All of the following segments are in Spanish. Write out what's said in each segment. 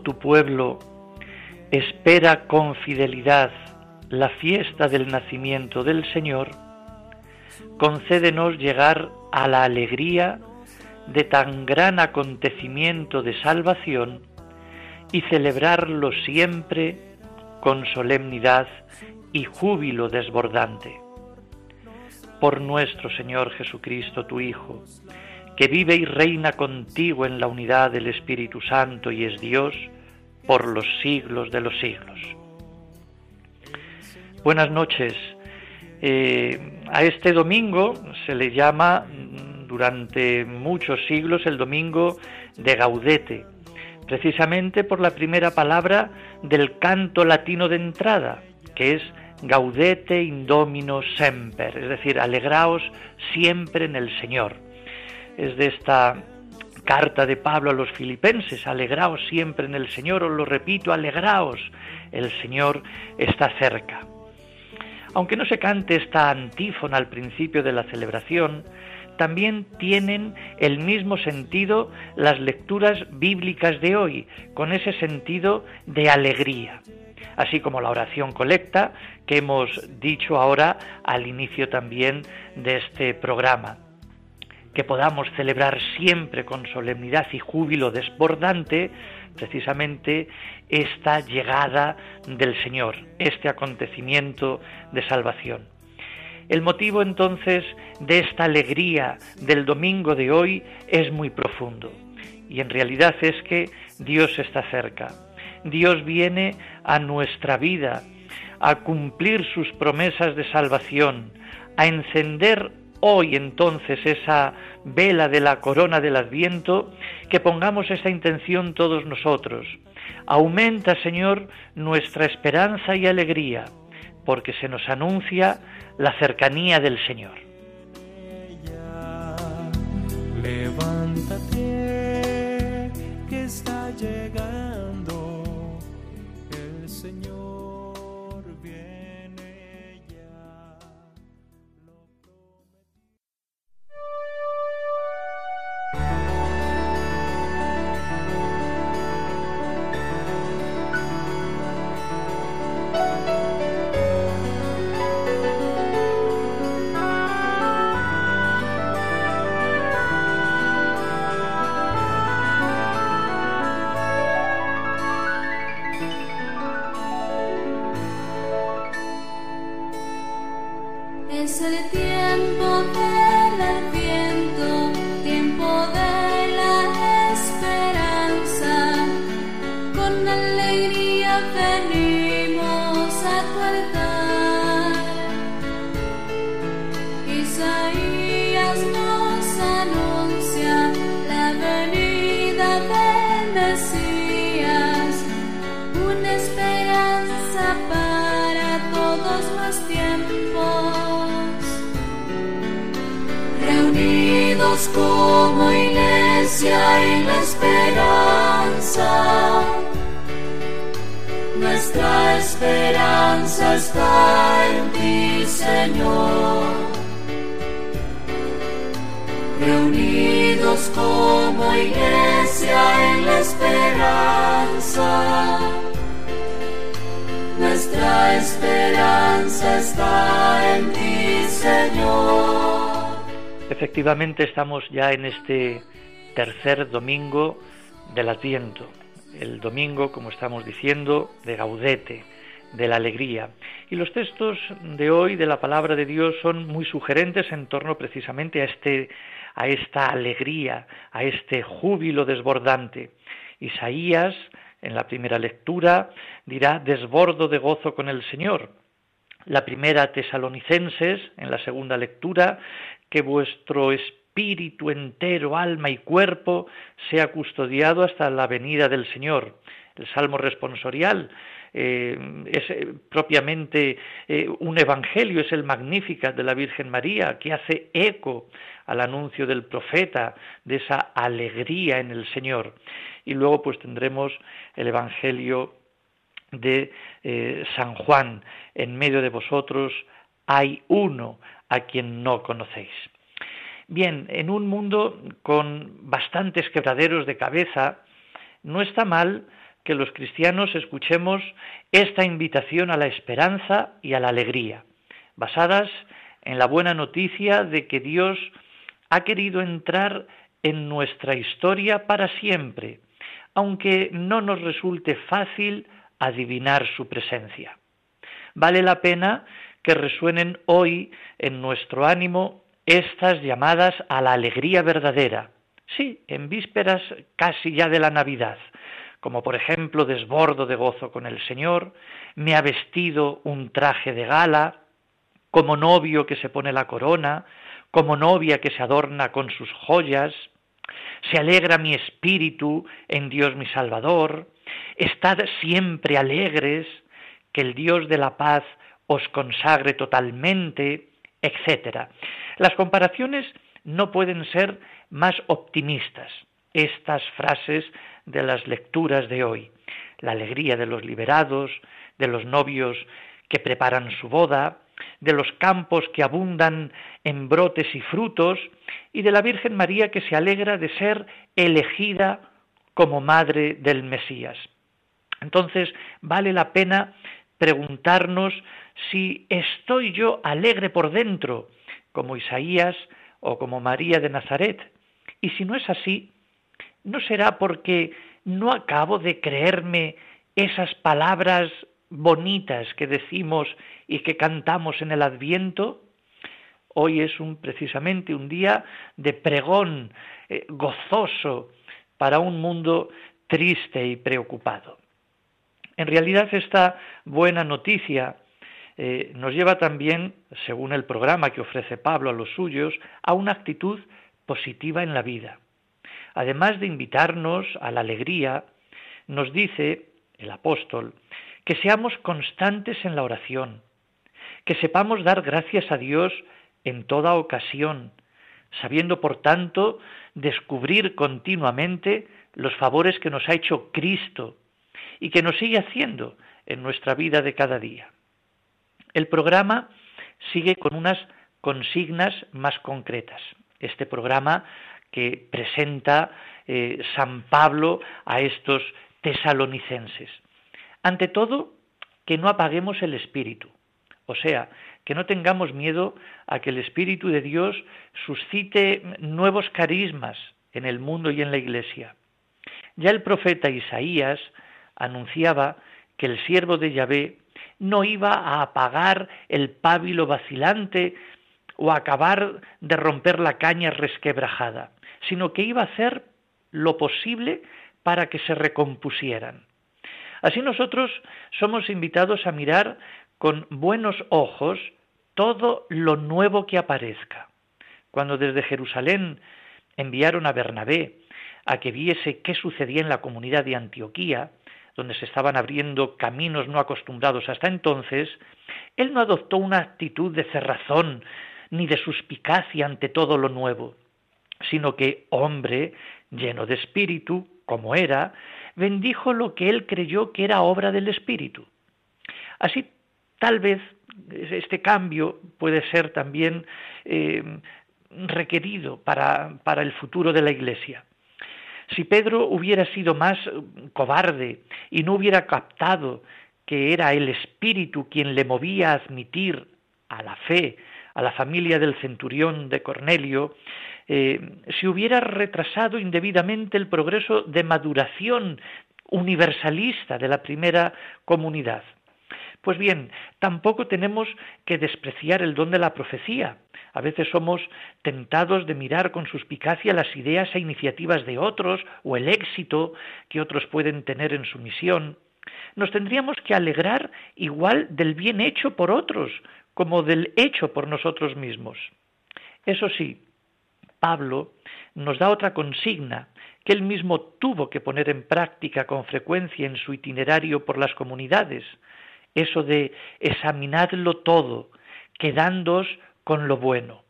Tu pueblo espera con fidelidad la fiesta del nacimiento del Señor, concédenos llegar a la alegría de tan gran acontecimiento de salvación y celebrarlo siempre con solemnidad y júbilo desbordante. Por nuestro Señor Jesucristo, tu Hijo, que vive y reina contigo en la unidad del Espíritu Santo y es Dios por los siglos de los siglos. Buenas noches. Eh, a este domingo se le llama mm, durante muchos siglos el domingo de Gaudete, precisamente por la primera palabra del canto latino de entrada, que es Gaudete indomino semper, es decir, alegraos siempre en el Señor es de esta carta de Pablo a los filipenses, alegraos siempre en el Señor, os lo repito, alegraos, el Señor está cerca. Aunque no se cante esta antífona al principio de la celebración, también tienen el mismo sentido las lecturas bíblicas de hoy, con ese sentido de alegría, así como la oración colecta que hemos dicho ahora al inicio también de este programa que podamos celebrar siempre con solemnidad y júbilo desbordante precisamente esta llegada del Señor, este acontecimiento de salvación. El motivo entonces de esta alegría del domingo de hoy es muy profundo y en realidad es que Dios está cerca. Dios viene a nuestra vida a cumplir sus promesas de salvación, a encender hoy entonces esa vela de la corona del adviento, que pongamos esa intención todos nosotros. Aumenta, Señor, nuestra esperanza y alegría, porque se nos anuncia la cercanía del Señor. Levántate, que está llegando Efectivamente estamos ya en este tercer domingo del Adviento, el domingo, como estamos diciendo, de Gaudete, de la alegría. Y los textos de hoy de la palabra de Dios son muy sugerentes en torno precisamente a este a esta alegría, a este júbilo desbordante. Isaías en la primera lectura dirá desbordo de gozo con el Señor. La primera Tesalonicenses en la segunda lectura que vuestro espíritu entero, alma y cuerpo sea custodiado hasta la venida del Señor. El Salmo responsorial eh, es eh, propiamente eh, un evangelio, es el Magnificat de la Virgen María, que hace eco al anuncio del profeta, de esa alegría en el Señor. Y luego pues tendremos el evangelio de San Juan, en medio de vosotros hay uno a quien no conocéis. Bien, en un mundo con bastantes quebraderos de cabeza, no está mal que los cristianos escuchemos esta invitación a la esperanza y a la alegría, basadas en la buena noticia de que Dios ha querido entrar en nuestra historia para siempre, aunque no nos resulte fácil adivinar su presencia. Vale la pena que resuenen hoy en nuestro ánimo estas llamadas a la alegría verdadera, sí, en vísperas casi ya de la Navidad, como por ejemplo desbordo de gozo con el Señor, me ha vestido un traje de gala, como novio que se pone la corona, como novia que se adorna con sus joyas, se alegra mi espíritu en Dios mi Salvador, estad siempre alegres, que el Dios de la paz os consagre totalmente, etc. Las comparaciones no pueden ser más optimistas. Estas frases de las lecturas de hoy, la alegría de los liberados, de los novios que preparan su boda, de los campos que abundan en brotes y frutos, y de la Virgen María que se alegra de ser elegida como madre del Mesías. Entonces, vale la pena preguntarnos si estoy yo alegre por dentro, como Isaías o como María de Nazaret. Y si no es así, ¿No será porque no acabo de creerme esas palabras bonitas que decimos y que cantamos en el Adviento? Hoy es un, precisamente un día de pregón eh, gozoso para un mundo triste y preocupado. En realidad esta buena noticia eh, nos lleva también, según el programa que ofrece Pablo a los suyos, a una actitud positiva en la vida. Además de invitarnos a la alegría, nos dice el apóstol que seamos constantes en la oración, que sepamos dar gracias a Dios en toda ocasión, sabiendo por tanto descubrir continuamente los favores que nos ha hecho Cristo y que nos sigue haciendo en nuestra vida de cada día. El programa sigue con unas consignas más concretas. Este programa que presenta eh, San Pablo a estos tesalonicenses. Ante todo, que no apaguemos el espíritu, o sea, que no tengamos miedo a que el Espíritu de Dios suscite nuevos carismas en el mundo y en la Iglesia. Ya el profeta Isaías anunciaba que el siervo de Yahvé no iba a apagar el pábilo vacilante o a acabar de romper la caña resquebrajada sino que iba a hacer lo posible para que se recompusieran. Así nosotros somos invitados a mirar con buenos ojos todo lo nuevo que aparezca. Cuando desde Jerusalén enviaron a Bernabé a que viese qué sucedía en la comunidad de Antioquía, donde se estaban abriendo caminos no acostumbrados hasta entonces, él no adoptó una actitud de cerrazón ni de suspicacia ante todo lo nuevo sino que hombre lleno de espíritu, como era, bendijo lo que él creyó que era obra del espíritu. Así, tal vez este cambio puede ser también eh, requerido para, para el futuro de la Iglesia. Si Pedro hubiera sido más cobarde y no hubiera captado que era el Espíritu quien le movía a admitir a la fe a la familia del centurión de Cornelio, eh, se hubiera retrasado indebidamente el progreso de maduración universalista de la primera comunidad. Pues bien, tampoco tenemos que despreciar el don de la profecía. A veces somos tentados de mirar con suspicacia las ideas e iniciativas de otros o el éxito que otros pueden tener en su misión. Nos tendríamos que alegrar igual del bien hecho por otros como del hecho por nosotros mismos. Eso sí, Pablo nos da otra consigna que él mismo tuvo que poner en práctica con frecuencia en su itinerario por las comunidades, eso de examinadlo todo, quedándoos con lo bueno.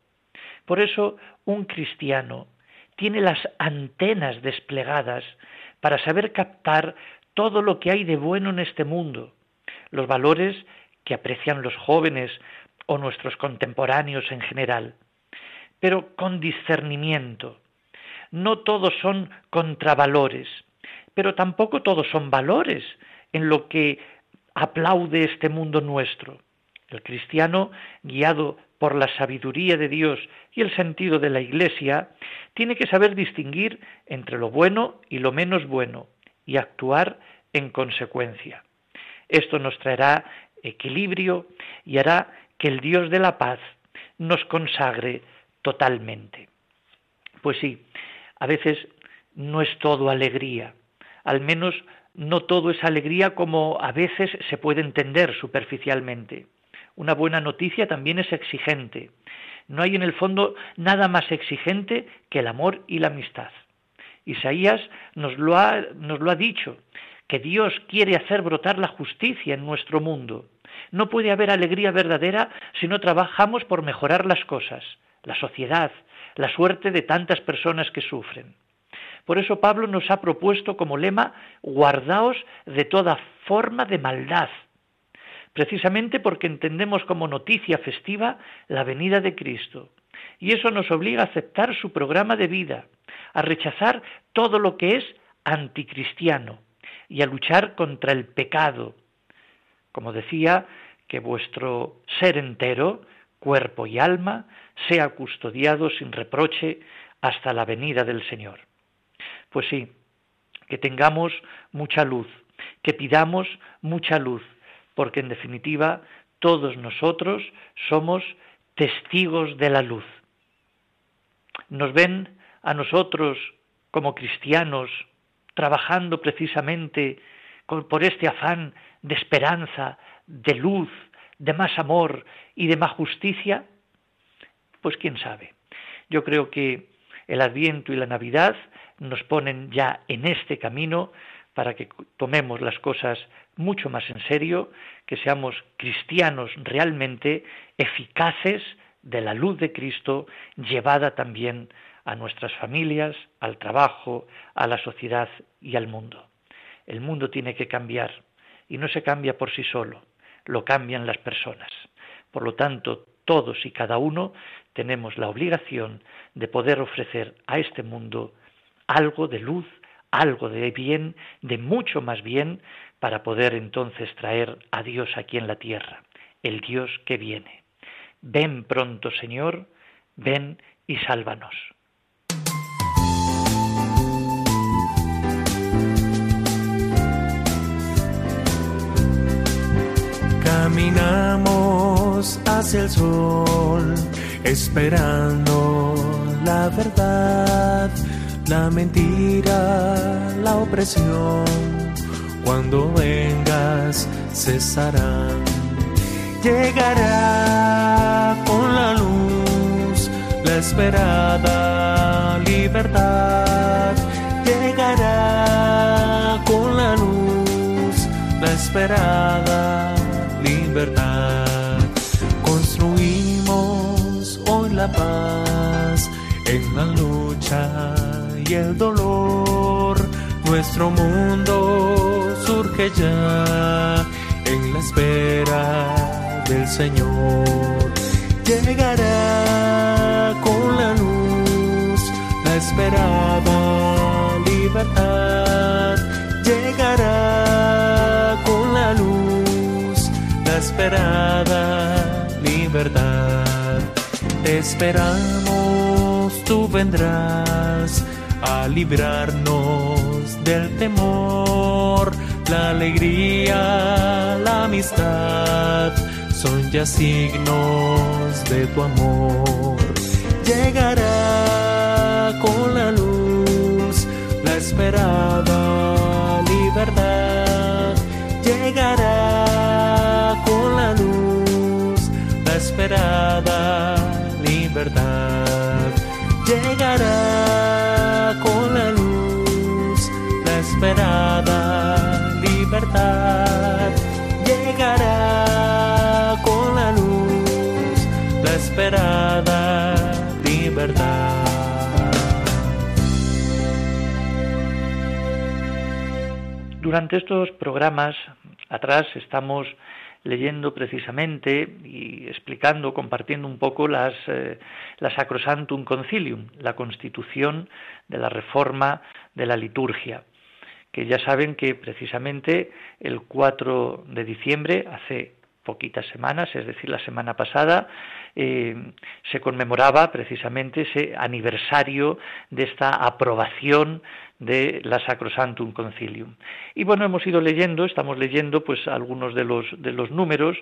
Por eso un cristiano tiene las antenas desplegadas para saber captar todo lo que hay de bueno en este mundo, los valores que aprecian los jóvenes o nuestros contemporáneos en general, pero con discernimiento. No todos son contravalores, pero tampoco todos son valores en lo que aplaude este mundo nuestro. El cristiano, guiado por la sabiduría de Dios y el sentido de la Iglesia, tiene que saber distinguir entre lo bueno y lo menos bueno y actuar en consecuencia. Esto nos traerá equilibrio y hará que el Dios de la paz nos consagre totalmente. Pues sí, a veces no es todo alegría, al menos no todo es alegría como a veces se puede entender superficialmente. Una buena noticia también es exigente. No hay en el fondo nada más exigente que el amor y la amistad. Isaías nos lo ha, nos lo ha dicho, que Dios quiere hacer brotar la justicia en nuestro mundo. No puede haber alegría verdadera si no trabajamos por mejorar las cosas, la sociedad, la suerte de tantas personas que sufren. Por eso Pablo nos ha propuesto como lema, guardaos de toda forma de maldad, precisamente porque entendemos como noticia festiva la venida de Cristo. Y eso nos obliga a aceptar su programa de vida, a rechazar todo lo que es anticristiano y a luchar contra el pecado. Como decía, que vuestro ser entero, cuerpo y alma, sea custodiado sin reproche hasta la venida del Señor. Pues sí, que tengamos mucha luz, que pidamos mucha luz, porque en definitiva todos nosotros somos testigos de la luz. Nos ven a nosotros como cristianos trabajando precisamente por este afán de esperanza, de luz, de más amor y de más justicia? Pues quién sabe. Yo creo que el Adviento y la Navidad nos ponen ya en este camino para que tomemos las cosas mucho más en serio, que seamos cristianos realmente eficaces de la luz de Cristo llevada también a nuestras familias, al trabajo, a la sociedad y al mundo. El mundo tiene que cambiar y no se cambia por sí solo, lo cambian las personas. Por lo tanto, todos y cada uno tenemos la obligación de poder ofrecer a este mundo algo de luz algo de bien, de mucho más bien, para poder entonces traer a Dios aquí en la tierra, el Dios que viene. Ven pronto, Señor, ven y sálvanos. Caminamos hacia el sol, esperando la verdad la mentira, la opresión, cuando vengas cesarán. Llegará con la luz la esperada libertad. Llegará con la luz la esperada libertad. Construimos hoy la paz en la lucha y el dolor. Nuestro mundo surge ya en la espera del Señor. Llegará con la luz la esperada libertad. Llegará con la luz la esperada libertad. Esperamos, tú vendrás librarnos del temor. la alegría, la amistad, son ya signos de tu amor. Llegará con la luz la esperada libertad. Llegará con la luz la esperada libertad. Llegará con la luz la esperada libertad. Llegará con la luz la esperada libertad. Durante estos programas atrás estamos leyendo precisamente y explicando, compartiendo un poco las, eh, la Sacrosantum Concilium, la constitución de la reforma de la liturgia, que ya saben que precisamente el 4 de diciembre, hace poquitas semanas, es decir, la semana pasada, eh, se conmemoraba precisamente ese aniversario de esta aprobación de la Sacrosantum Concilium. Y bueno, hemos ido leyendo, estamos leyendo pues algunos de los de los números.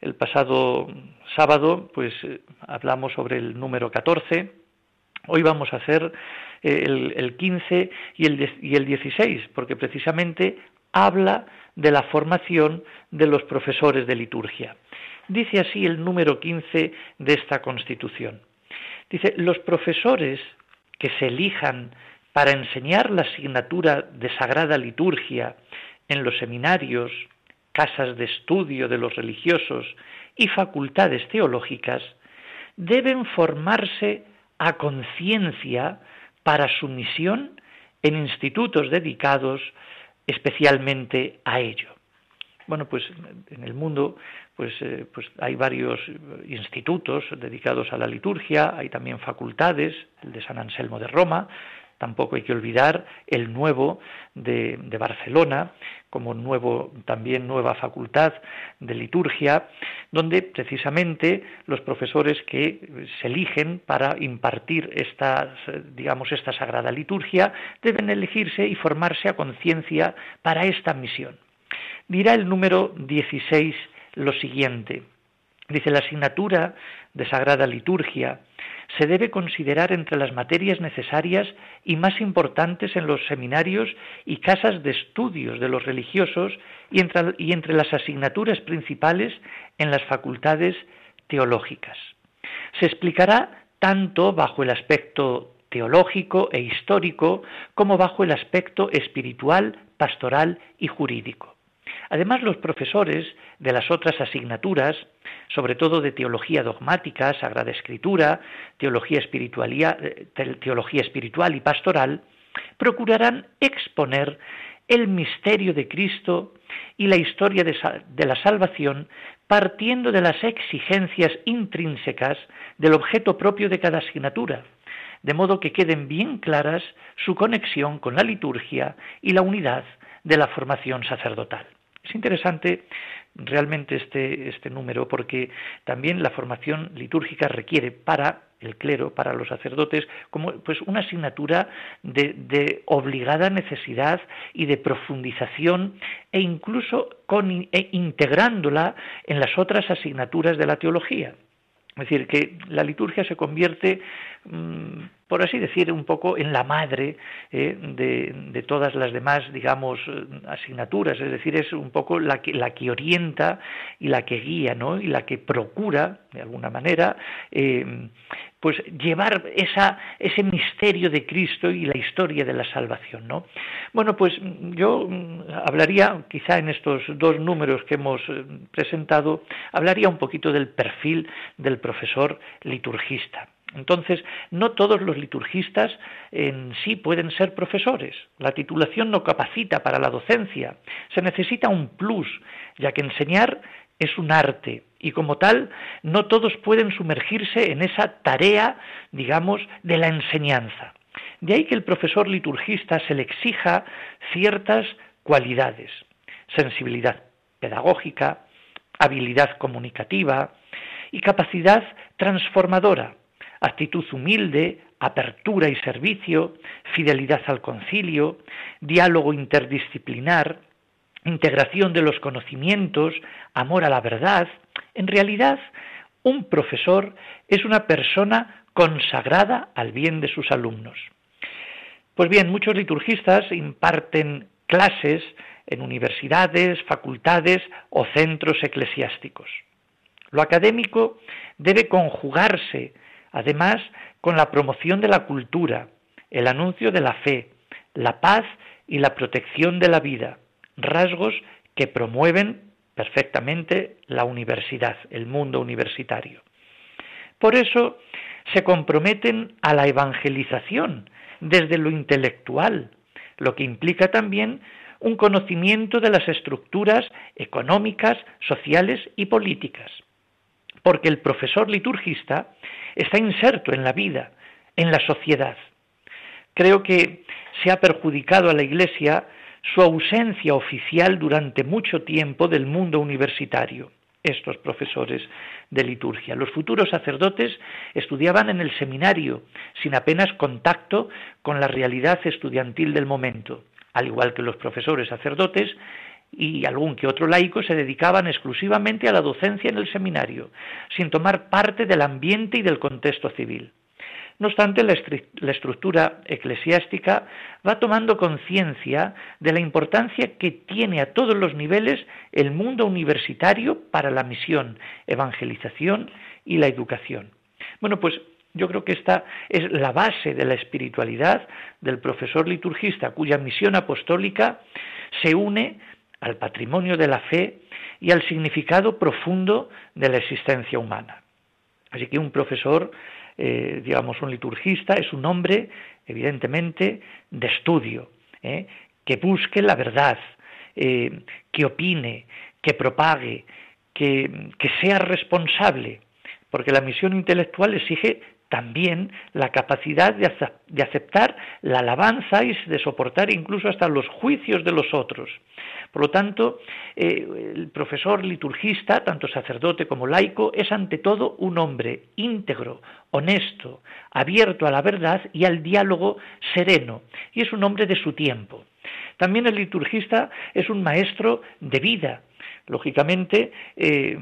El pasado sábado pues eh, hablamos sobre el número 14. Hoy vamos a hacer eh, el, el, 15 y el, y el 16, porque precisamente habla de la formación de los profesores de liturgia. Dice así el número 15 de esta Constitución. Dice, los profesores que se elijan para enseñar la asignatura de Sagrada Liturgia en los seminarios, casas de estudio de los religiosos y facultades teológicas, deben formarse a conciencia para su misión en institutos dedicados especialmente a ello. Bueno, pues en el mundo pues, eh, pues hay varios institutos dedicados a la liturgia, hay también facultades, el de San Anselmo de Roma, tampoco hay que olvidar el nuevo de, de, Barcelona, como nuevo, también nueva facultad de liturgia, donde precisamente los profesores que se eligen para impartir esta, digamos, esta sagrada liturgia deben elegirse y formarse a conciencia para esta misión. Dirá el número 16 lo siguiente. Dice la asignatura de Sagrada Liturgia se debe considerar entre las materias necesarias y más importantes en los seminarios y casas de estudios de los religiosos y entre, y entre las asignaturas principales en las facultades teológicas. Se explicará tanto bajo el aspecto teológico e histórico como bajo el aspecto espiritual, pastoral y jurídico. Además, los profesores de las otras asignaturas, sobre todo de teología dogmática, Sagrada Escritura, teología, eh, teología espiritual y pastoral, procurarán exponer el misterio de Cristo y la historia de, la salvación partiendo de las exigencias intrínsecas del objeto propio de cada asignatura, de modo que queden bien claras su conexión con la liturgia y la unidad de la formación sacerdotal. Es interesante realmente este, este número porque también la formación litúrgica requiere para el clero, para los sacerdotes, como pues una asignatura de, de obligada necesidad y de profundización e incluso con, e integrándola en las otras asignaturas de la teología. Es decir, que la liturgia se convierte, por así decir, un poco en la madre eh, de, todas las demás, digamos, asignaturas. Es decir, es un poco la que, la que orienta y la que guía, ¿no? Y la que procura, de alguna manera, eh, pues llevar esa, ese misterio de Cristo y la historia de la salvación, ¿no? Bueno, pues yo mm, hablaría, quizá en estos dos números que hemos eh, presentado, hablaría un poquito del perfil del profesor liturgista. Entonces, no todos los liturgistas en sí pueden ser profesores. La titulación no capacita para la docencia. Se necesita un plus, ya que enseñar es un arte y como tal no todos pueden sumergirse en esa tarea, digamos, de la enseñanza. De ahí que el profesor liturgista se le exija ciertas cualidades, sensibilidad pedagógica, habilidad comunicativa y capacidad transformadora, actitud humilde, apertura y servicio, fidelidad al concilio, diálogo interdisciplinar, integración de los conocimientos, amor a la verdad. En realidad, un profesor es una persona consagrada al bien de sus alumnos. Pues bien, muchos liturgistas imparten clases en universidades, facultades o centros eclesiásticos. Lo académico debe conjugarse, además, con la promoción de la cultura, el anuncio de la fe, la paz y la protección de la vida, rasgos que promueven perfectamente la universidad, el mundo universitario. Por eso se comprometen a la evangelización desde lo intelectual, lo que implica también un conocimiento de las estructuras económicas, sociales y políticas. Porque el profesor liturgista está inserto en la vida, en la sociedad. Creo que se ha perjudicado a la Iglesia su ausencia oficial durante mucho tiempo del mundo universitario, estos profesores de liturgia. Los futuros sacerdotes estudiaban en el seminario, sin apenas contacto con la realidad estudiantil del momento, al igual que los profesores sacerdotes y algún que otro laico se dedicaban exclusivamente a la docencia en el seminario, sin tomar parte del ambiente y del contexto civil. No obstante, la estructura eclesiástica va tomando conciencia de la importancia que tiene a todos los niveles el mundo universitario para la misión, evangelización y la educación. Bueno, pues yo creo que esta es la base de la espiritualidad del profesor liturgista, cuya misión apostólica se une al patrimonio de la fe y al significado profundo de la existencia humana. Así que un profesor eh, digamos, un liturgista es un hombre, evidentemente, de estudio, ¿eh? que busque la verdad, eh, que opine, que propague, que, que sea responsable, porque la misión intelectual exige también la capacidad de aceptar la alabanza y de soportar incluso hasta los juicios de los otros. Por lo tanto, eh, el profesor liturgista, tanto sacerdote como laico, es ante todo un hombre íntegro, honesto, abierto a la verdad y al diálogo sereno, y es un hombre de su tiempo. También el liturgista es un maestro de vida, lógicamente eh,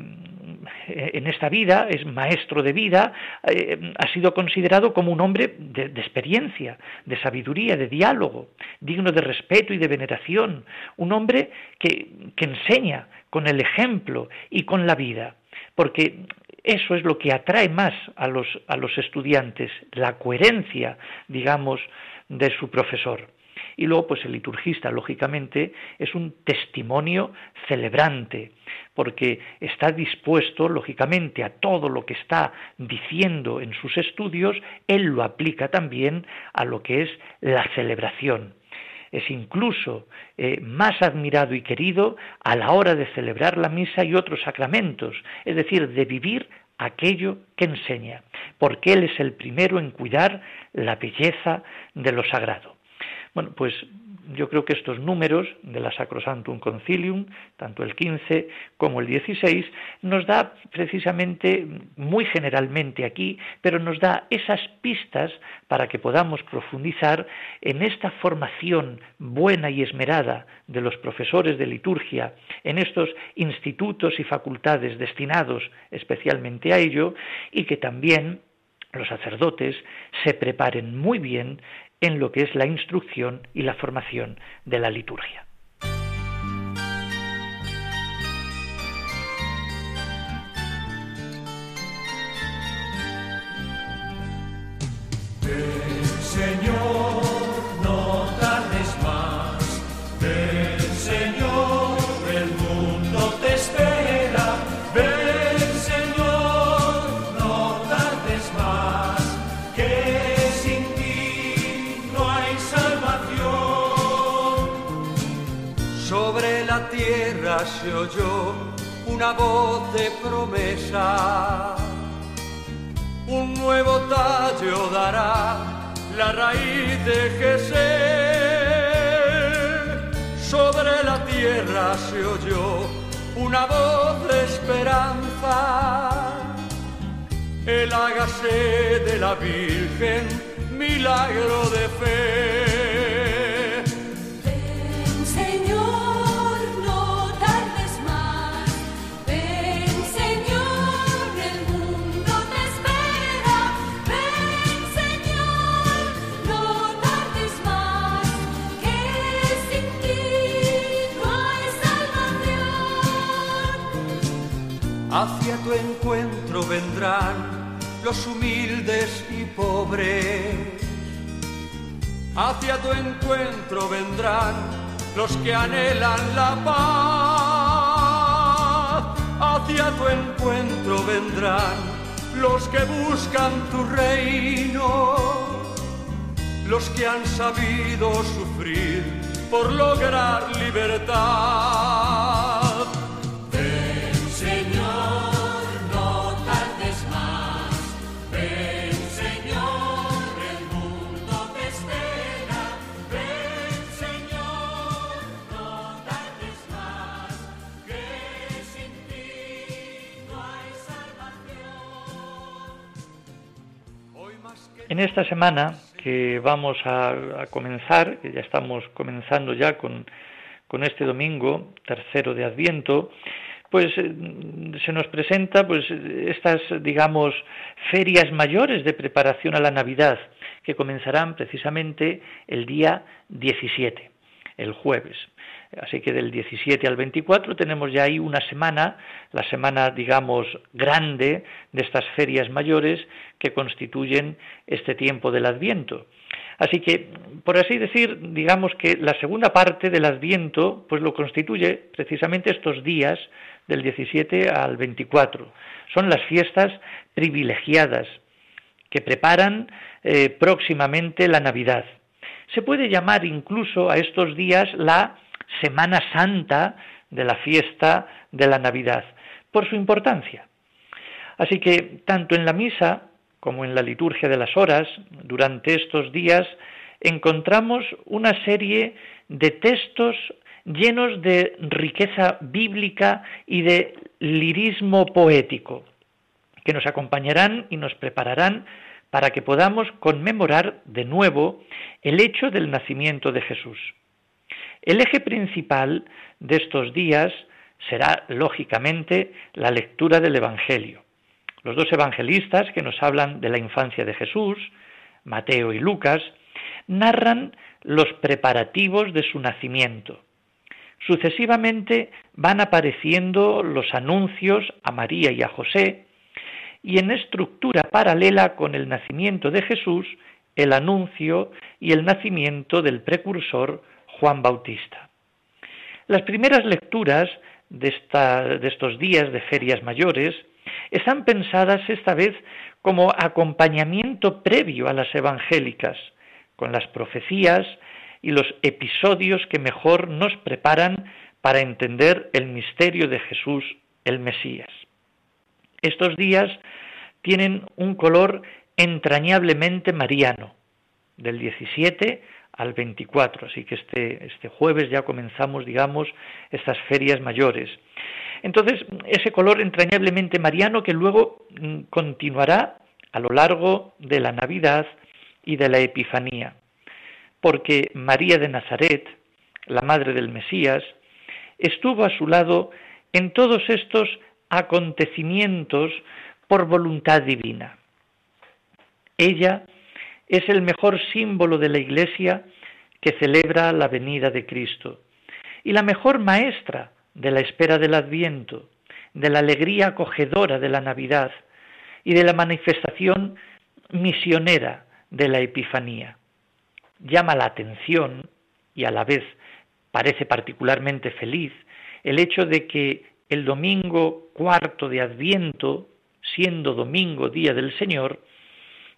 en esta vida es maestro de vida, eh, ha sido considerado como un hombre de, experiencia, de sabiduría, de diálogo, digno de respeto y de veneración, un hombre que, que enseña con el ejemplo y con la vida, porque eso es lo que atrae más a los, a los estudiantes, la coherencia, digamos, de su profesor. Y luego, pues el liturgista, lógicamente, es un testimonio celebrante, porque está dispuesto, lógicamente, a todo lo que está diciendo en sus estudios, él lo aplica también a lo que es la celebración es incluso eh, más admirado y querido a la hora de celebrar la misa y otros sacramentos, es decir, de vivir aquello que enseña, porque Él es el primero en cuidar la belleza de lo sagrado. Bueno, pues yo creo que estos números de la Sacrosantum Concilium, tanto el 15 como el 16, nos da precisamente, muy generalmente aquí, pero nos da esas pistas para que podamos profundizar en esta formación buena y esmerada de los profesores de liturgia, en estos institutos y facultades destinados especialmente a ello, y que también los sacerdotes se preparen muy bien en lo que es la instrucción y la formación de la liturgia. Se oyó una voz de promesa. Un nuevo tallo dará la raíz de Jesús. Sobre la tierra se oyó una voz de esperanza. El hágase de la Virgen, milagro de fe. Vendrán los humildes y pobres. Hacia tu encuentro vendrán los que anhelan la paz. Hacia tu encuentro vendrán los que buscan tu reino. Los que han sabido sufrir por lograr libertad. En esta semana que vamos a, comenzar, que ya estamos comenzando ya con, este domingo, tercero de Adviento, pues eh, se nos presenta pues estas digamos ferias mayores de preparación a la Navidad que comenzarán precisamente el día 17, el jueves. Así que del 17 al 24 tenemos ya ahí una semana, la semana, digamos, grande de estas ferias mayores que constituyen este tiempo del Adviento. Así que, por así decir, digamos que la segunda parte del Adviento, pues lo constituye precisamente estos días del 17 al 24. Son las fiestas privilegiadas que preparan eh, próximamente la Navidad. Se puede llamar incluso a estos días la Semana Santa de la fiesta de la Navidad, por su importancia. Así que tanto en la misa como en la liturgia de las horas, durante estos días, encontramos una serie de textos llenos de riqueza bíblica y de lirismo poético, que nos acompañarán y nos prepararán para que podamos conmemorar de nuevo el hecho del nacimiento de Jesús. El eje principal de estos días será, lógicamente, la lectura del Evangelio. Los dos evangelistas que nos hablan de la infancia de Jesús, Mateo y Lucas, narran los preparativos de su nacimiento. Sucesivamente van apareciendo los anuncios a María y a José, y en estructura paralela con el nacimiento de Jesús, el anuncio y el nacimiento del precursor Juan Bautista. Las primeras lecturas de, estos días de ferias mayores están pensadas esta vez como acompañamiento previo a las evangélicas, con las profecías y los episodios que mejor nos preparan para entender el misterio de Jesús el Mesías. Estos días tienen un color entrañablemente mariano, del 17 al 24. Así que este, este jueves ya comenzamos, digamos, estas ferias mayores. Entonces, ese color entrañablemente mariano que luego mm, continuará a lo largo de la Navidad y de la Epifanía. Porque María de Nazaret, la madre del Mesías, estuvo a su lado en todos estos acontecimientos por voluntad divina. Ella es el mejor símbolo de la Iglesia que celebra la venida de Cristo y la mejor maestra de la espera del Adviento, de la alegría acogedora de la Navidad y de la manifestación misionera de la Epifanía. Llama la atención y a la vez parece particularmente feliz el hecho de que el domingo cuarto de Adviento, siendo domingo día del Señor,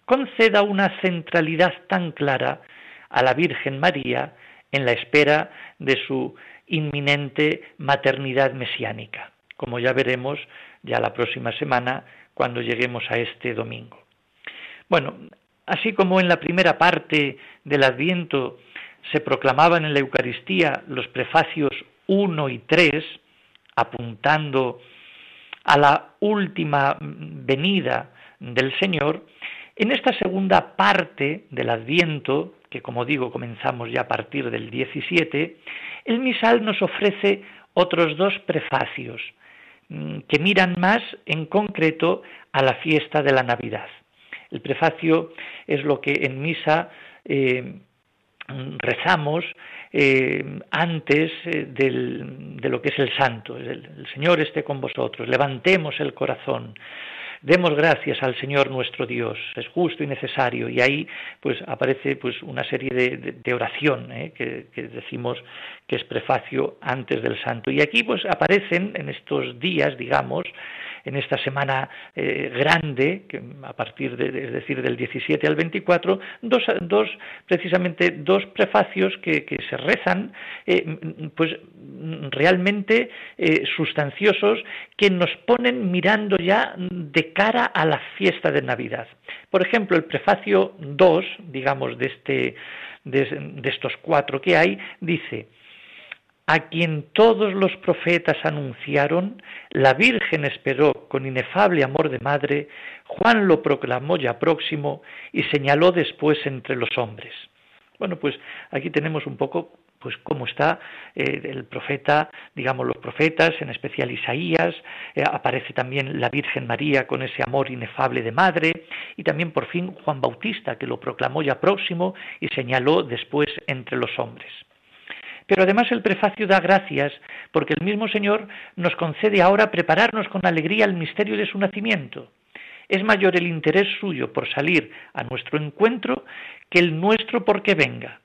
conceda una centralidad tan clara a la Virgen María en la espera de su inminente maternidad mesiánica, como ya veremos ya la próxima semana cuando lleguemos a este domingo. Bueno, así como en la primera parte del Adviento se proclamaban en la Eucaristía los prefacios 1 y 3, apuntando a la última venida del Señor, en esta segunda parte del Adviento, que como digo comenzamos ya a partir del 17, el misal nos ofrece otros dos prefacios mm, que miran más en concreto a la fiesta de la Navidad. El prefacio es lo que en misa eh, rezamos eh, antes eh, de lo que es el santo. el Señor esté con vosotros, levantemos el corazón, Demos gracias al Señor nuestro Dios, es justo y necesario. Y ahí pues aparece pues una serie de, oración ¿eh? que, que, decimos que es prefacio antes del santo. Y aquí pues aparecen en estos días, digamos, en esta semana eh, grande, que a partir de, es decir, del 17 al 24, dos, dos precisamente dos prefacios que, se rezan, eh, pues realmente eh, sustanciosos, que nos ponen mirando ya de cara a la fiesta de Navidad. Por ejemplo, el prefacio 2, digamos, de, este, de estos cuatro que hay, dice, a quien todos los profetas anunciaron, la Virgen esperó con inefable amor de madre, Juan lo proclamó ya próximo y señaló después entre los hombres. Bueno, pues aquí tenemos un poco pues cómo está eh, el profeta, digamos los profetas, en especial Isaías, eh, aparece también la Virgen María con ese amor inefable de madre, y también por fin Juan Bautista, que lo proclamó ya próximo y señaló después entre los hombres. Pero además el prefacio da gracias porque el mismo Señor nos concede ahora prepararnos con alegría al misterio de su nacimiento. Es mayor el interés suyo por salir a nuestro encuentro que el nuestro porque venga.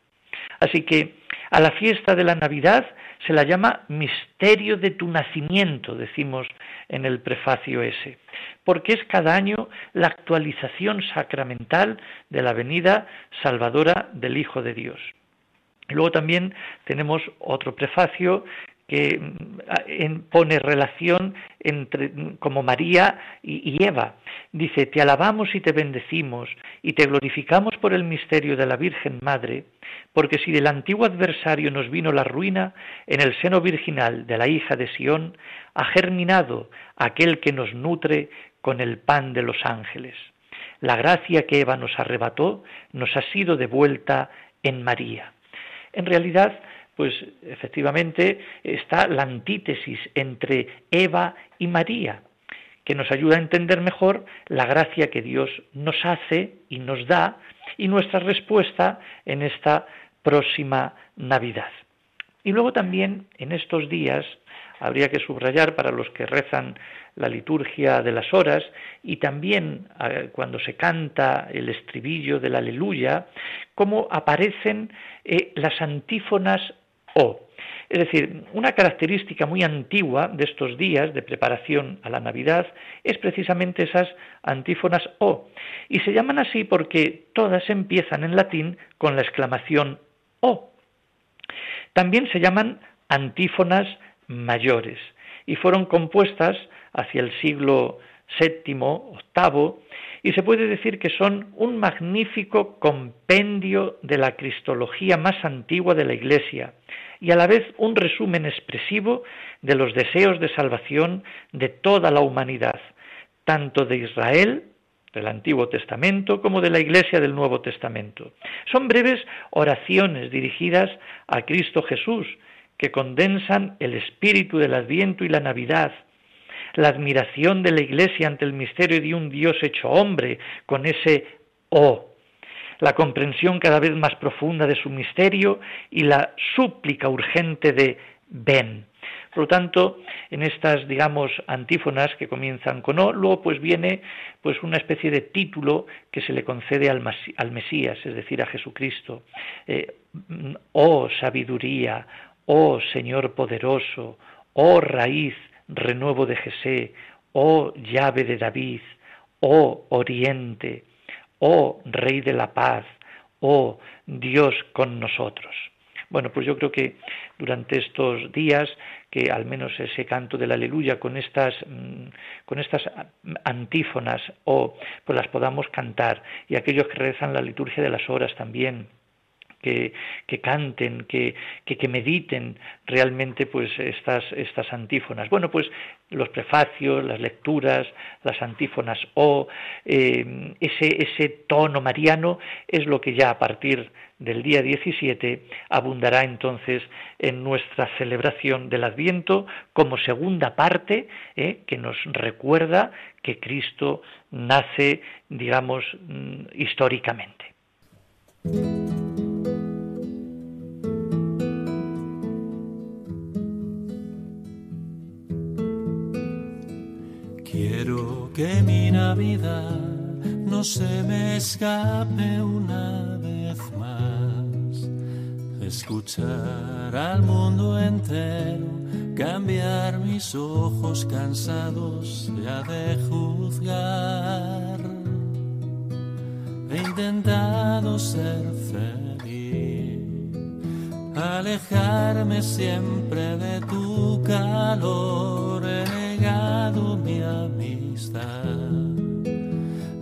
Así que a la fiesta de la Navidad se la llama misterio de tu nacimiento, decimos en el prefacio ese, porque es cada año la actualización sacramental de la venida salvadora del Hijo de Dios. Luego también tenemos otro prefacio que mm, pone relación entre como María y, Eva. Dice, te alabamos y te bendecimos y te glorificamos por el misterio de la Virgen Madre, porque si del antiguo adversario nos vino la ruina, en el seno virginal de la hija de Sión ha germinado aquel que nos nutre con el pan de los ángeles. La gracia que Eva nos arrebató nos ha sido devuelta en María. En realidad, pues efectivamente está la antítesis entre Eva y María, que nos ayuda a entender mejor la gracia que Dios nos hace y nos da y nuestra respuesta en esta próxima Navidad. Y luego también en estos días habría que subrayar para los que rezan la liturgia de las horas y también eh, cuando se canta el estribillo del aleluya, cómo aparecen eh, las antífonas O. Es decir, una característica muy antigua de estos días de preparación a la Navidad es precisamente esas antífonas O. Y se llaman así porque todas empiezan en latín con la exclamación O. También se llaman antífonas mayores y fueron compuestas hacia el siglo VII, VIII, y se puede decir que son un magnífico compendio de la cristología más antigua de la Iglesia y a la vez un resumen expresivo de los deseos de salvación de toda la humanidad, tanto de Israel, del Antiguo Testamento, como de la Iglesia del Nuevo Testamento. Son breves oraciones dirigidas a Cristo Jesús, que condensan el espíritu del Adviento y la Navidad, la admiración de la Iglesia ante el misterio de un Dios hecho hombre, con ese oh, la comprensión cada vez más profunda de su misterio y la súplica urgente de ven. Por lo tanto, en estas, digamos, antífonas que comienzan con O, luego pues viene pues una especie de título que se le concede al, Mesías, es decir, a Jesucristo. Eh, oh sabiduría, oh Señor poderoso, oh raíz, renuevo de Jesé, oh llave de David, oh oriente, oh Rey de la paz, oh Dios con nosotros. Bueno, pues yo creo que durante estos días, que al menos ese canto del aleluya con estas, mm, con estas antífonas, o pues las podamos cantar, y aquellos que rezan la liturgia de las horas también, que, canten, que, que, mediten realmente pues estas, estas antífonas. Bueno, pues los prefacios, las lecturas, las antífonas o eh, ese, ese tono mariano es lo que ya a partir del día 17 abundará entonces en nuestra celebración del Adviento como segunda parte eh, que nos recuerda que Cristo nace, digamos, mm, históricamente. No se me escape una vez más. Escuchar al mundo entero, cambiar mis ojos cansados ya de juzgar. He intentado ser feliz, alejarme siempre de tu calor, he negado mi amistad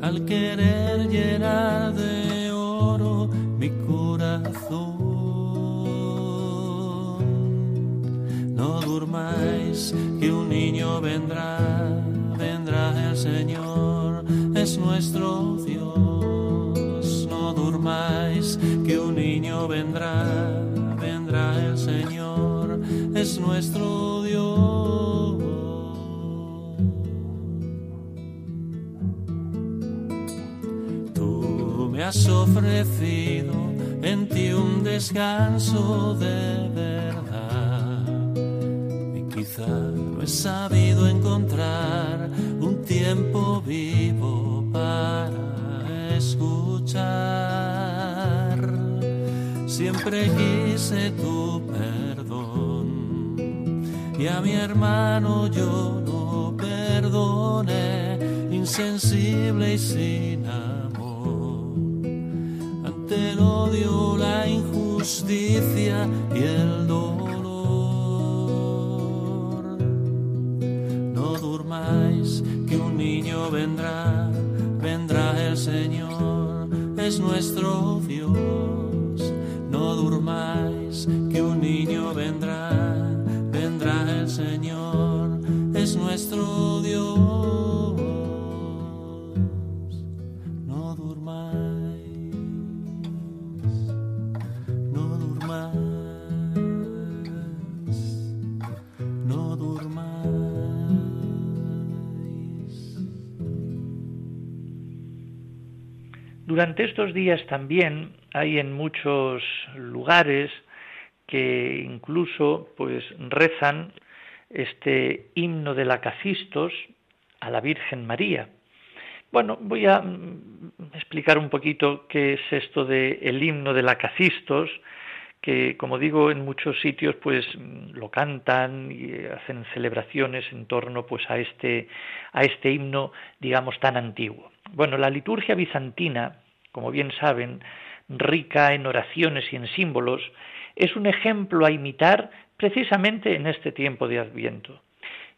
al querer llenar de oro mi corazón. No durmáis, que un niño vendrá, vendrá el Señor, es nuestro Dios. No durmáis, que un niño vendrá, vendrá el Señor, es nuestro Dios. Has ofrecido en ti un descanso de verdad. Y quizá no he sabido encontrar un tiempo vivo para escuchar. Siempre quise tu perdón y a mi hermano yo no perdoné, insensible y sin amor. El odio, la injusticia y el dolor. No durmáis, que un niño vendrá, vendrá el Señor, es nuestro Dios. No durmáis, Durante estos días también hay en muchos lugares que incluso pues rezan este himno de la Cacistos a la Virgen María. Bueno, voy a mm, explicar un poquito qué es esto de el himno de la Cacistos, que como digo en muchos sitios pues mm, lo cantan y hacen celebraciones en torno pues a este a este himno digamos tan antiguo. Bueno, la liturgia bizantina, como bien saben, rica en oraciones y en símbolos, es un ejemplo a imitar precisamente en este tiempo de Adviento.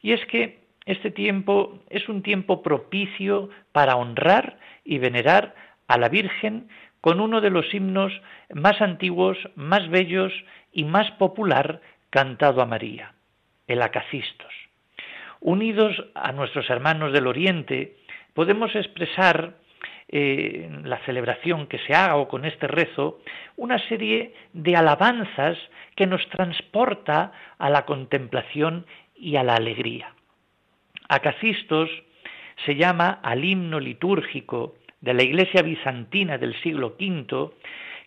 Y es que este tiempo es un tiempo propicio para honrar y venerar a la Virgen con uno de los himnos más antiguos, más bellos y más popular cantado a María, el Acacistos. Unidos a nuestros hermanos del Oriente, podemos expresar eh, la celebración que se haga o con este rezo una serie de alabanzas que nos transporta a la contemplación y a la alegría. Acacistos se llama al himno litúrgico de la Iglesia bizantina del siglo V,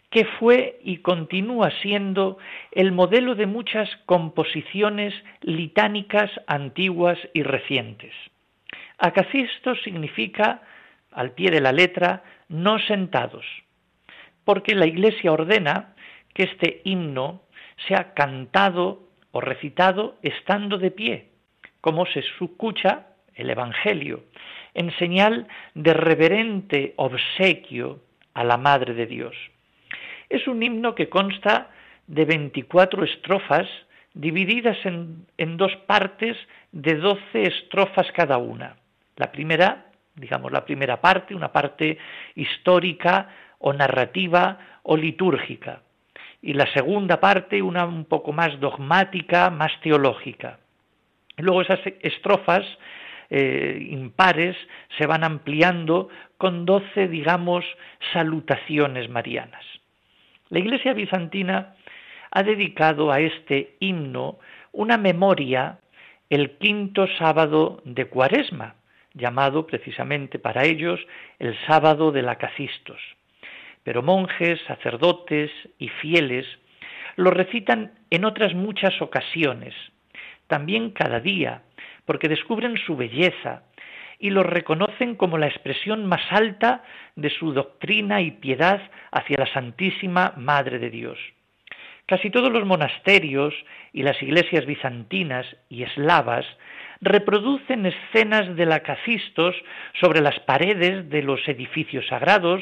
que fue y continúa siendo el modelo de muchas composiciones litánicas antiguas y recientes. Acacistos significa, al pie de la letra, no sentados, porque la Iglesia ordena que este himno sea cantado o recitado estando de pie, como se escucha el Evangelio, en señal de reverente obsequio a la Madre de Dios. Es un himno que consta de 24 estrofas divididas en, en dos partes de 12 estrofas cada una. La primera, digamos, la primera parte, una parte histórica o narrativa o litúrgica. Y la segunda parte, una un poco más dogmática, más teológica. Luego esas estrofas eh, impares se van ampliando con doce, digamos, salutaciones marianas. La Iglesia bizantina ha dedicado a este himno una memoria el quinto sábado de Cuaresma, llamado precisamente para ellos el sábado de la Cacistos. Pero monjes, sacerdotes y fieles lo recitan en otras muchas ocasiones, también cada día, porque descubren su belleza y lo reconocen como la expresión más alta de su doctrina y piedad hacia la Santísima Madre de Dios. Casi todos los monasterios y las iglesias bizantinas y eslavas reproducen escenas de lacacistos sobre las paredes de los edificios sagrados,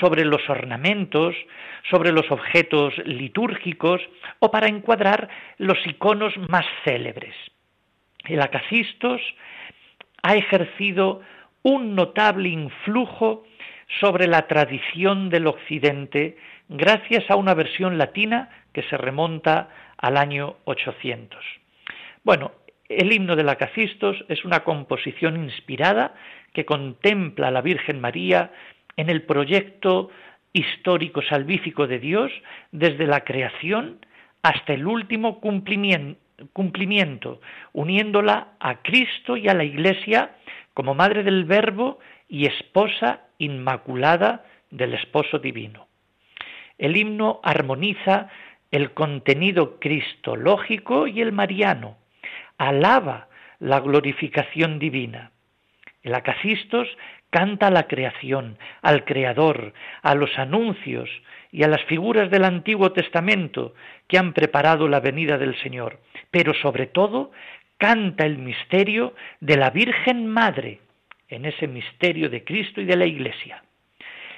sobre los ornamentos, sobre los objetos litúrgicos o para encuadrar los iconos más célebres. El acacistos ha ejercido un notable influjo sobre la tradición del Occidente gracias a una versión latina que se remonta al año 800. Bueno, el himno del Acacistos es una composición inspirada que contempla a la Virgen María en el proyecto histórico salvífico de Dios desde la creación hasta el último cumplimiento, uniéndola a Cristo y a la Iglesia como madre del Verbo y esposa inmaculada del esposo divino. El himno armoniza el contenido cristológico y el mariano, alaba la glorificación divina. El acacistos canta a la creación, al Creador, a los anuncios y a las figuras del Antiguo Testamento que han preparado la venida del Señor, pero sobre todo canta el misterio de la Virgen Madre en ese misterio de Cristo y de la Iglesia.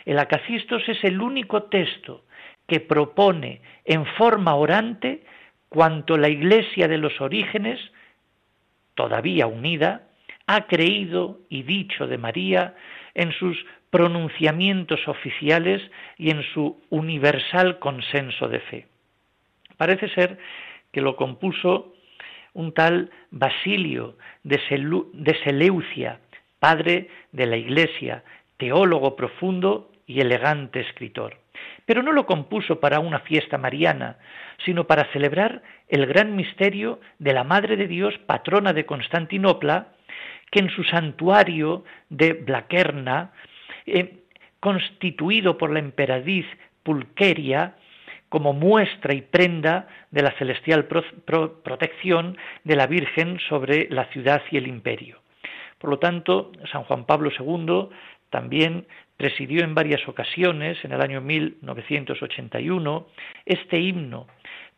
El Acacistos es el único texto que propone en forma orante cuanto la Iglesia de los orígenes, todavía unida, ha creído y dicho de María en sus pronunciamientos oficiales y en su universal consenso de fe. Parece ser que lo compuso un tal Basilio de, Seleucia, padre de la Iglesia, teólogo profundo y elegante escritor. Pero no lo compuso para una fiesta mariana, sino para celebrar el gran misterio de la Madre de Dios, patrona de Constantinopla, que en su santuario de Blaquerna, eh, constituido por la emperadiz Pulqueria, como muestra y prenda de la celestial protección de la Virgen sobre la ciudad y el imperio. Por lo tanto, San Juan Pablo II también presidió en varias ocasiones, en el año 1981, este himno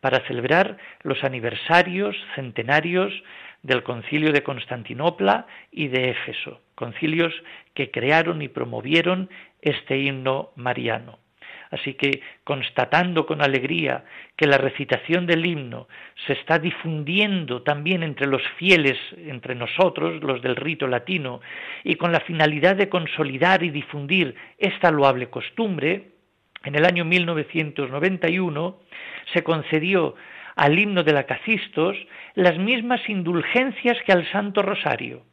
para celebrar los aniversarios centenarios del concilio de Constantinopla y de Éfeso, concilios que crearon y promovieron este himno mariano. Así que, constatando con alegría que la recitación del himno se está difundiendo también entre los fieles, entre nosotros, los del rito latino, y con la finalidad de consolidar y difundir esta loable costumbre, en el año 1991 se concedió al himno de la Cacistos las mismas indulgencias que al Santo Rosario,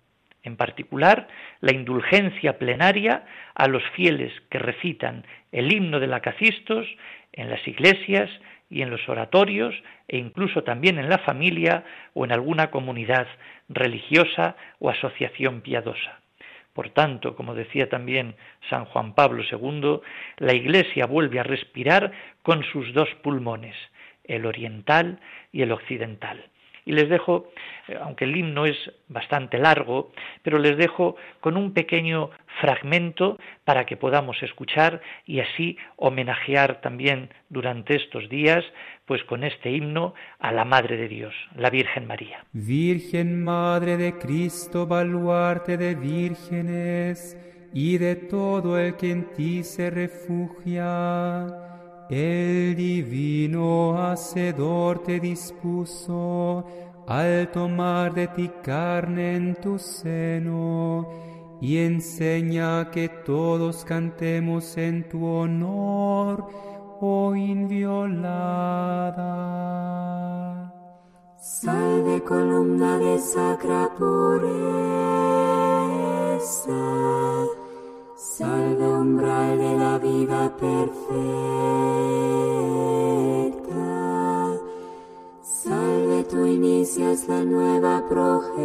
en particular la indulgencia plenaria a los fieles que recitan el himno de la Cacistos en las iglesias y en los oratorios e incluso también en la familia o en alguna comunidad religiosa o asociación piadosa. Por tanto, como decía también San Juan Pablo II, la Iglesia vuelve a respirar con sus dos pulmones, el oriental y el occidental. Y les dejo, eh, aunque el himno es bastante largo, pero les dejo con un pequeño fragmento para que podamos escuchar y así homenajear también durante estos días, pues con este himno a la Madre de Dios, la Virgen María. Virgen Madre de Cristo, baluarte de vírgenes y de todo el que en ti se refugia el divino Hacedor te dispuso al tomar de ti carne en tu seno y enseña que todos cantemos en tu honor, oh inviolada. Salve columna de sacra pureza Salve umbral de la vida perfecta. Salve tú inicias la nueva progenie.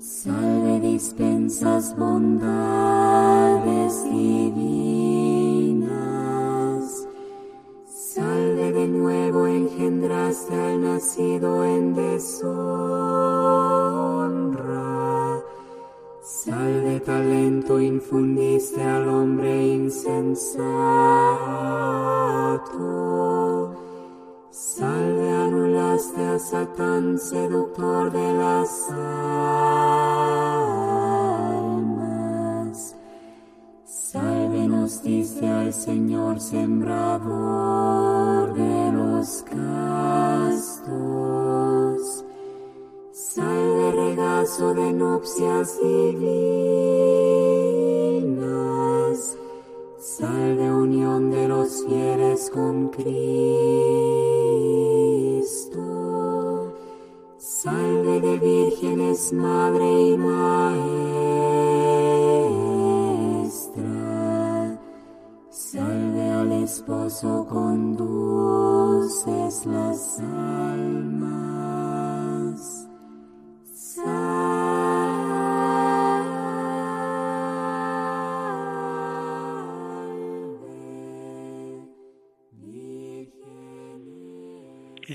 Salve dispensas bondades divinas. Salve de nuevo engendraste al nacido en desorden infundiste al hombre insensato. Salve anulaste a Satán, seductor de las almas. Salve nos diste al Señor, sembrador de los castos. Regazo de nupcias divinas. Salve unión de los fieles con Cristo. Salve de vírgenes, madre y maestra. Salve al esposo, conduces las almas.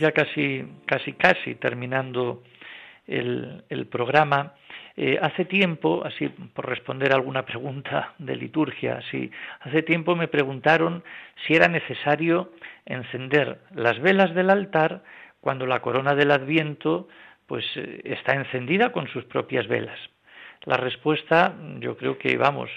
Ya casi, casi, casi terminando el, programa, eh, hace tiempo, así por responder alguna pregunta de liturgia, sí, hace tiempo me preguntaron si era necesario encender las velas del altar cuando la corona del Adviento pues eh, está encendida con sus propias velas. La respuesta, yo creo que, vamos,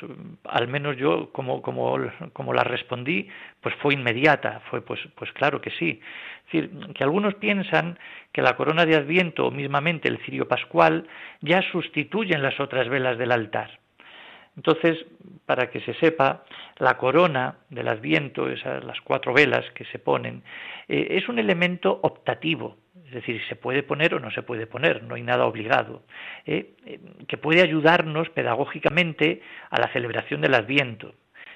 al menos yo como, como, como la respondí, pues fue inmediata, fue pues, pues claro que sí. Es decir, que algunos piensan que la corona de Adviento o mismamente el cirio pascual ya sustituyen las otras velas del altar. Entonces, para que se sepa, la corona del Adviento, esas las cuatro velas que se ponen, eh, es un elemento optativo, es decir, se puede poner o no se puede poner, no hay nada obligado, eh, eh, que puede ayudarnos pedagógicamente a la celebración del Adviento.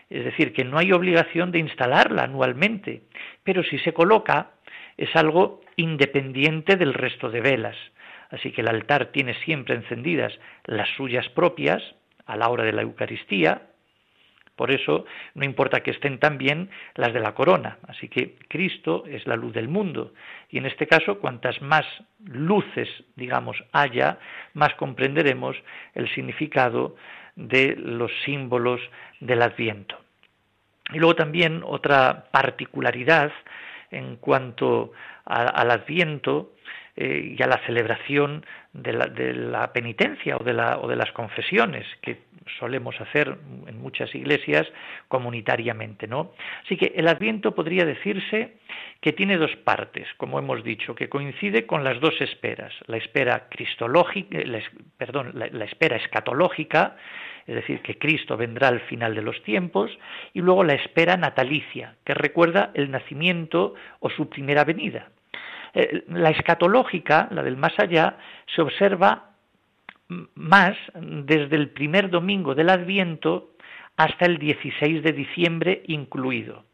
Es decir, que no hay obligación de instalarla anualmente, pero si se coloca es algo independiente del resto de velas. Así que el altar tiene siempre encendidas las suyas propias a la hora de la Eucaristía, por eso no importa que estén también las de la corona. Así que Cristo es la luz del mundo. Y en este caso, cuantas más luces, digamos, haya, más comprenderemos el significado de los símbolos del Adviento. Y luego también otra particularidad en cuanto al Adviento eh, y a la celebración de la, de la penitencia o de, la, o de las confesiones que solemos hacer en muchas iglesias comunitariamente, ¿no? Así que el Adviento podría decirse que tiene dos partes, como hemos dicho, que coincide con las dos esperas, la espera cristológica, perdón, la espera escatológica, es decir, que Cristo vendrá al final de los tiempos, y luego la espera natalicia, que recuerda el nacimiento o su primera venida. Eh, la escatológica, la del más allá, se observa más desde el primer domingo del Adviento hasta el 16 de diciembre incluido.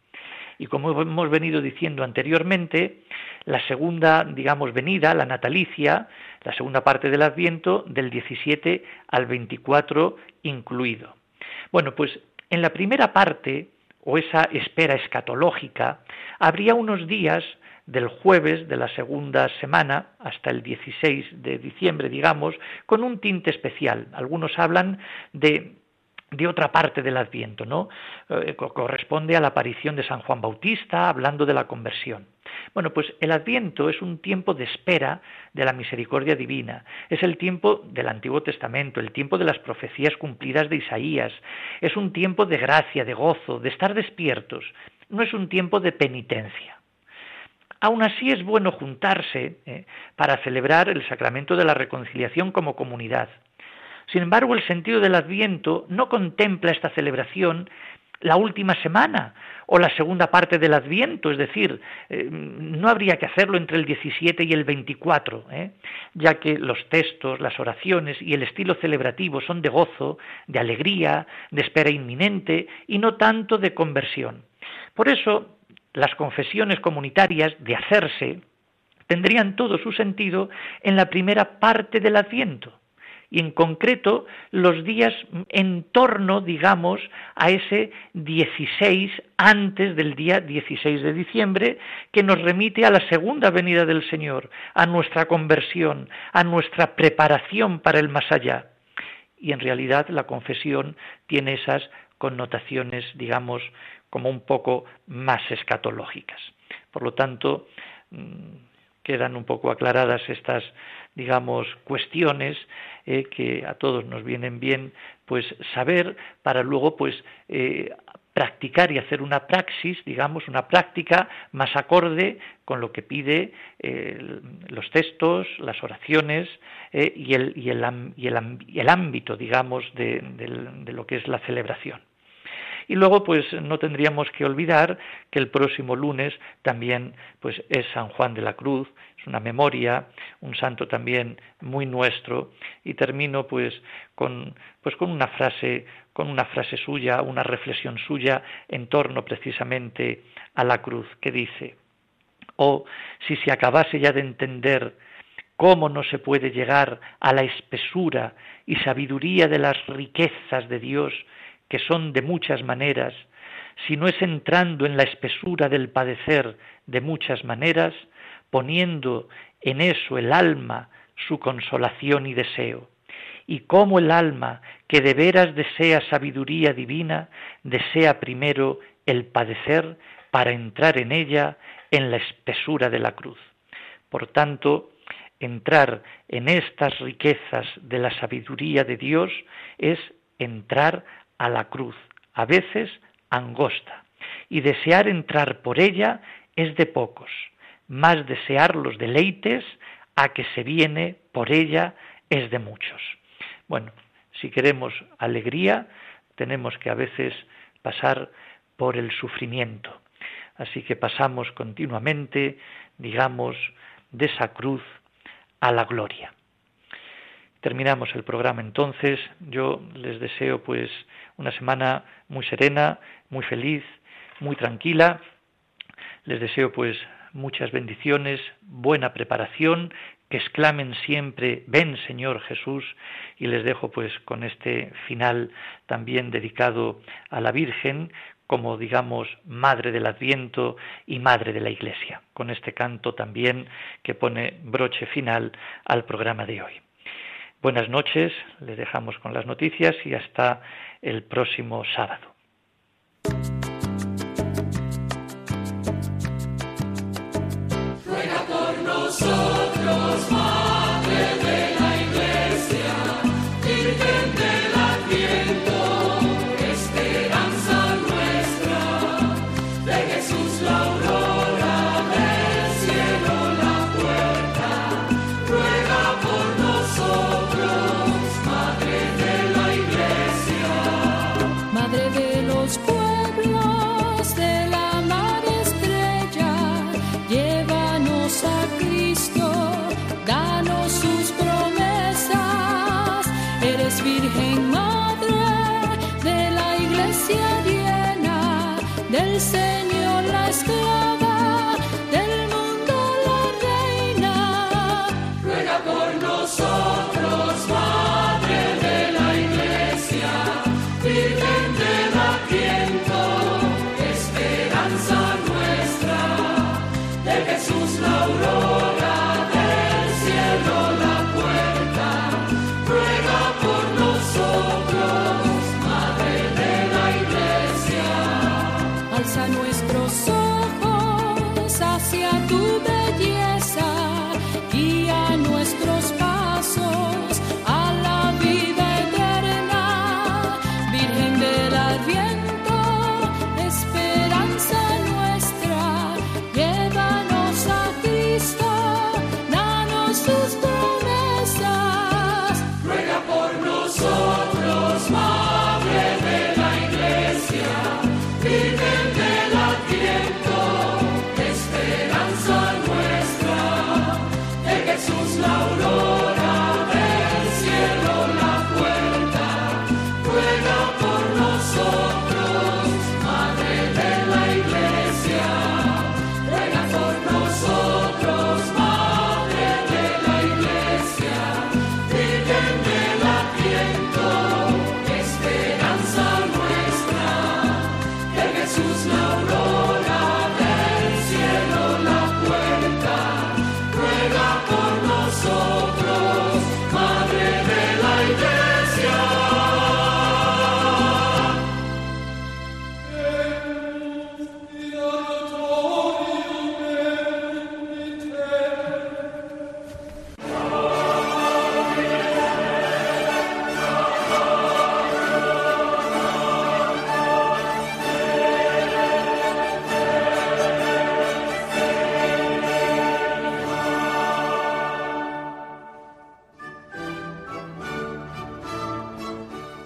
Y como hemos venido diciendo anteriormente, la segunda, digamos, venida, la natalicia, la segunda parte del Adviento, del 17 al 24 incluido. Bueno, pues en la primera parte, o esa espera escatológica, habría unos días del jueves de la segunda semana hasta el 16 de diciembre, digamos, con un tinte especial. Algunos hablan de de otra parte del Adviento, ¿no? Eh, corresponde a la aparición de San Juan Bautista, hablando de la conversión. Bueno, pues el Adviento es un tiempo de espera de la misericordia divina, es el tiempo del Antiguo Testamento, el tiempo de las profecías cumplidas de Isaías, es un tiempo de gracia, de gozo, de estar despiertos, no es un tiempo de penitencia. Aún así es bueno juntarse eh, para celebrar el sacramento de la reconciliación como comunidad. Sin embargo, el sentido del Adviento no contempla esta celebración la última semana o la segunda parte del Adviento, es decir, eh, no habría que hacerlo entre el 17 y el 24, ¿eh? ya que los textos, las oraciones y el estilo celebrativo son de gozo, de alegría, de espera inminente y no tanto de conversión. Por eso, las confesiones comunitarias de hacerse tendrían todo su sentido en la primera parte del Adviento y en concreto los días en torno, digamos, a ese 16 antes del día 16 de diciembre, que nos remite a la segunda venida del Señor, a nuestra conversión, a nuestra preparación para el más allá. y en realidad la confesión tiene esas connotaciones, digamos, como un poco más escatológicas. Por lo tanto, mm, quedan un poco aclaradas estas, digamos, cuestiones eh, que a todos nos vienen bien, pues saber para luego, pues, eh, practicar y hacer una praxis, digamos, una práctica más acorde con lo que pide eh, los textos, las oraciones y, el, y, el, y, el, ámbito, digamos, de lo que es la celebración. Y luego, pues no tendríamos que olvidar que el próximo lunes también pues es San Juan de la Cruz, es una memoria, un santo también muy nuestro. Y termino pues con pues con una frase, con una frase suya, una reflexión suya en torno precisamente a la cruz, que dice: "Oh, si se acabase ya de entender cómo no se puede llegar a la espesura y sabiduría de las riquezas de Dios que son de muchas maneras, si no es entrando en la espesura del padecer de muchas maneras, poniendo en eso el alma su consolación y deseo. Y cómo el alma, que de veras desea sabiduría divina, desea primero el padecer para entrar en ella en la espesura de la cruz. Por tanto, entrar en estas riquezas de la sabiduría de Dios es entrar a la cruz, a veces angosta, y desear entrar por ella es de pocos, más desear los deleites a que se viene por ella es de muchos. Bueno, si queremos alegría, tenemos que a veces pasar por el sufrimiento. Así que pasamos continuamente, digamos, de esa cruz a la gloria. Terminamos el programa entonces. Yo les deseo pues una semana muy serena, muy feliz, muy tranquila. Les deseo pues muchas bendiciones, buena preparación, que exclamen siempre, ven Señor Jesús, y les dejo pues con este final también dedicado a la Virgen, como digamos Madre del Adviento y Madre de la Iglesia, con este canto también que pone broche final al programa de hoy. Buenas noches, les dejamos con las noticias y hasta el próximo sábado.